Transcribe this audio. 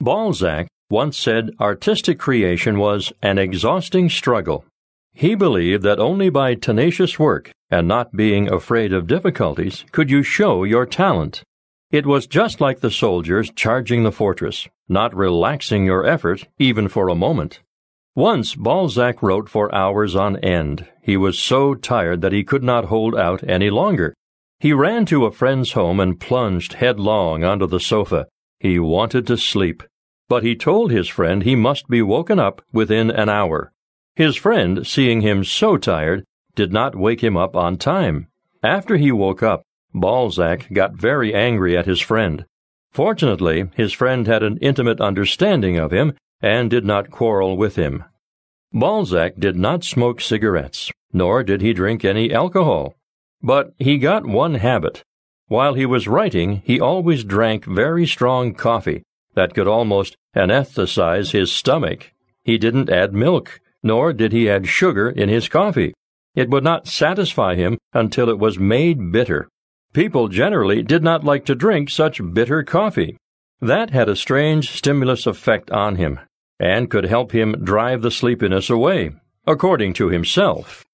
Balzac once said artistic creation was an exhausting struggle. He believed that only by tenacious work and not being afraid of difficulties could you show your talent. It was just like the soldiers charging the fortress, not relaxing your effort even for a moment. Once Balzac wrote for hours on end. He was so tired that he could not hold out any longer. He ran to a friend's home and plunged headlong onto the sofa. He wanted to sleep but he told his friend he must be woken up within an hour. His friend, seeing him so tired, did not wake him up on time. After he woke up, Balzac got very angry at his friend. Fortunately, his friend had an intimate understanding of him and did not quarrel with him. Balzac did not smoke cigarettes, nor did he drink any alcohol. But he got one habit. While he was writing, he always drank very strong coffee, that could almost anesthetize his stomach. He didn't add milk, nor did he add sugar in his coffee. It would not satisfy him until it was made bitter. People generally did not like to drink such bitter coffee. That had a strange stimulus effect on him, and could help him drive the sleepiness away, according to himself.